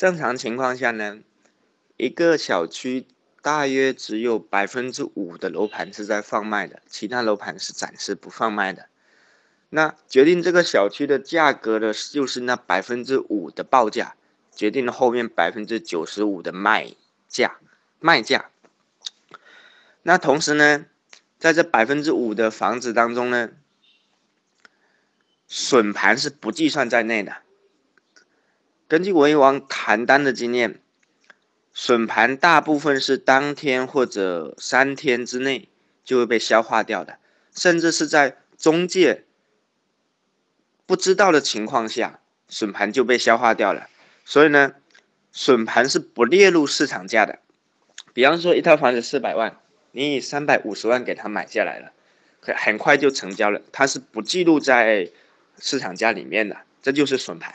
正常情况下呢，一个小区大约只有百分之五的楼盘是在放卖的，其他楼盘是暂时不放卖的。那决定这个小区的价格的，就是那百分之五的报价，决定了后面百分之九十五的卖价，卖价。那同时呢，在这百分之五的房子当中呢，损盘是不计算在内的。根据我以往谈单的经验，损盘大部分是当天或者三天之内就会被消化掉的，甚至是在中介不知道的情况下，损盘就被消化掉了。所以呢，损盘是不列入市场价的。比方说，一套房子四百万。你以三百五十万给他买下来了，很快就成交了，它是不记录在市场价里面的，这就是损盘。